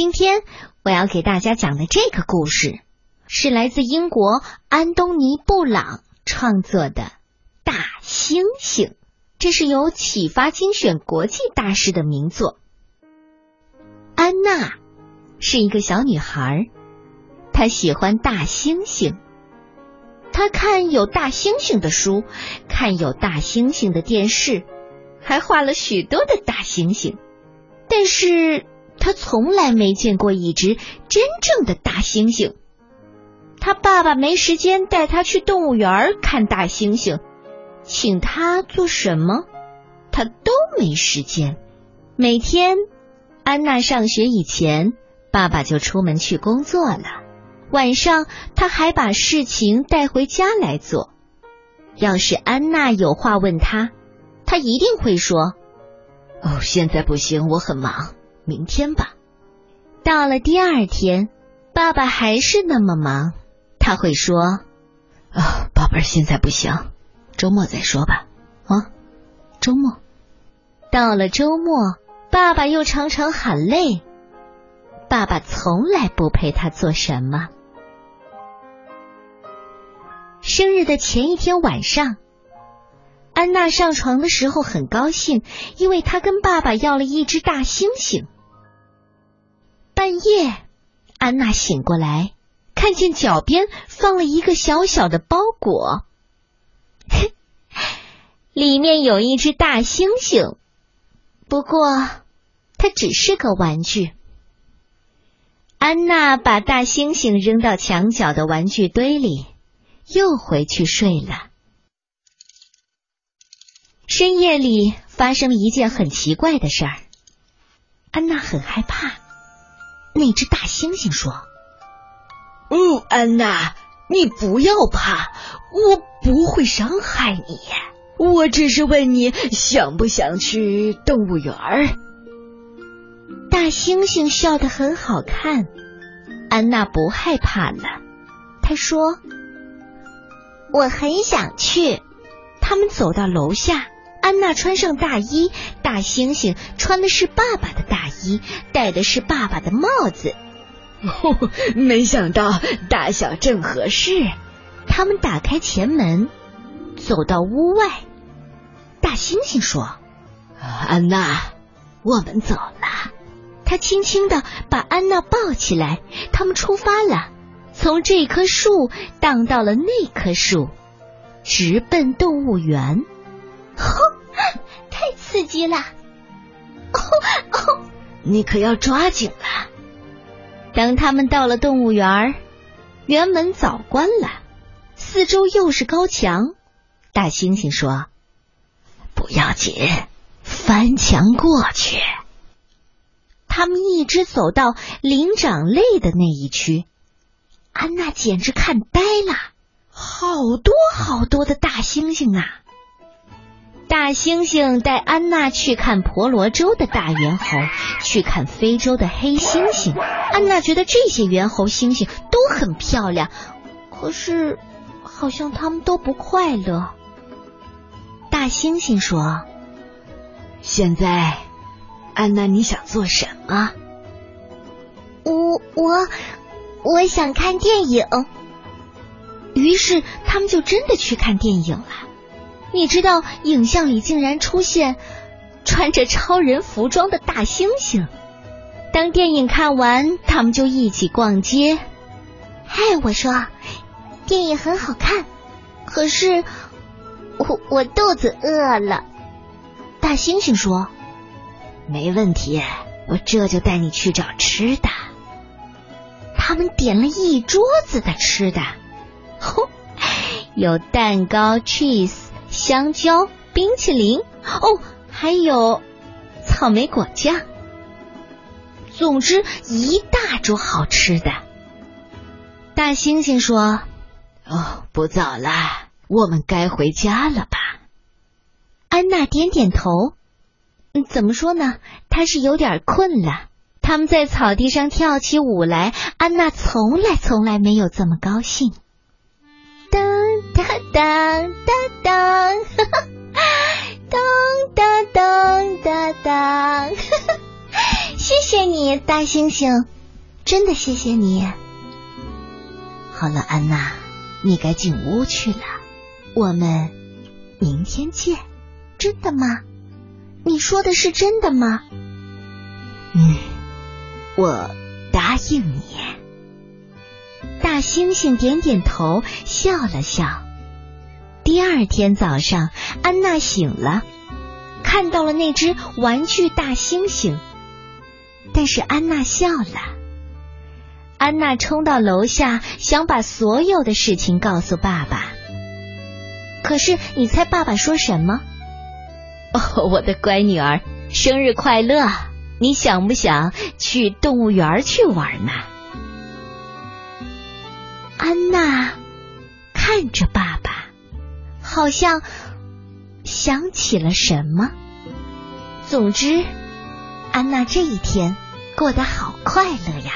今天我要给大家讲的这个故事，是来自英国安东尼·布朗创作的《大猩猩》，这是由启发精选国际大师的名作。安娜是一个小女孩，她喜欢大猩猩。她看有大猩猩的书，看有大猩猩的电视，还画了许多的大猩猩。但是他从来没见过一只真正的大猩猩。他爸爸没时间带他去动物园看大猩猩，请他做什么，他都没时间。每天，安娜上学以前，爸爸就出门去工作了。晚上，他还把事情带回家来做。要是安娜有话问他，他一定会说：“哦，现在不行，我很忙，明天吧。”到了第二天，爸爸还是那么忙，他会说：“啊，宝贝儿，现在不行，周末再说吧。”啊，周末。到了周末，爸爸又常常喊累，爸爸从来不陪他做什么。生日的前一天晚上，安娜上床的时候很高兴，因为她跟爸爸要了一只大猩猩。半夜，安娜醒过来，看见脚边放了一个小小的包裹，里面有一只大猩猩，不过它只是个玩具。安娜把大猩猩扔到墙角的玩具堆里。又回去睡了。深夜里发生一件很奇怪的事儿，安娜很害怕。那只大猩猩说：“哦，安娜，你不要怕，我不会伤害你。我只是问你想不想去动物园。”大猩猩笑得很好看，安娜不害怕了。她说。我很想去。他们走到楼下，安娜穿上大衣，大猩猩穿的是爸爸的大衣，戴的是爸爸的帽子。哦，没想到大小正合适。他们打开前门，走到屋外。大猩猩说：“安娜，我们走了。”他轻轻的把安娜抱起来。他们出发了。从这棵树荡到了那棵树，直奔动物园。哦，太刺激了！哦哦，你可要抓紧了。当他们到了动物园，园门早关了，四周又是高墙。大猩猩说：“不要紧，翻墙过去。”他们一直走到灵长类的那一区。安娜简直看呆了，好多好多的大猩猩啊！大猩猩带安娜去看婆罗洲的大猿猴，去看非洲的黑猩猩。安娜觉得这些猿猴、猩猩都很漂亮，可是好像他们都不快乐。大猩猩说：“现在，安娜，你想做什么？”我我。我想看电影，于是他们就真的去看电影了。你知道，影像里竟然出现穿着超人服装的大猩猩。当电影看完，他们就一起逛街。嗨，我说，电影很好看，可是我我肚子饿了。大猩猩说：“没问题，我这就带你去找吃的。”他们点了一桌子的吃的，吼，有蛋糕、cheese、香蕉、冰淇淋，哦，还有草莓果酱。总之，一大桌好吃的。大猩猩说：“哦，不早了，我们该回家了吧？”安娜点点头。嗯，怎么说呢？她是有点困了。他们在草地上跳起舞来，安娜从来从来没有这么高兴。当当当当当，当当当当哈哈谢。谢你，大猩猩，真的谢谢你。好了，安娜，你该进屋去了。我们明天见。真的吗？你说的是真的吗？嗯，我答应你。大猩猩点点头，笑了笑。第二天早上，安娜醒了，看到了那只玩具大猩猩。但是安娜笑了。安娜冲到楼下，想把所有的事情告诉爸爸。可是，你猜爸爸说什么？哦，我的乖女儿，生日快乐！你想不想去动物园去玩呢？安娜看着爸，好像想起了什么。总之，安娜这一天过得好快乐呀。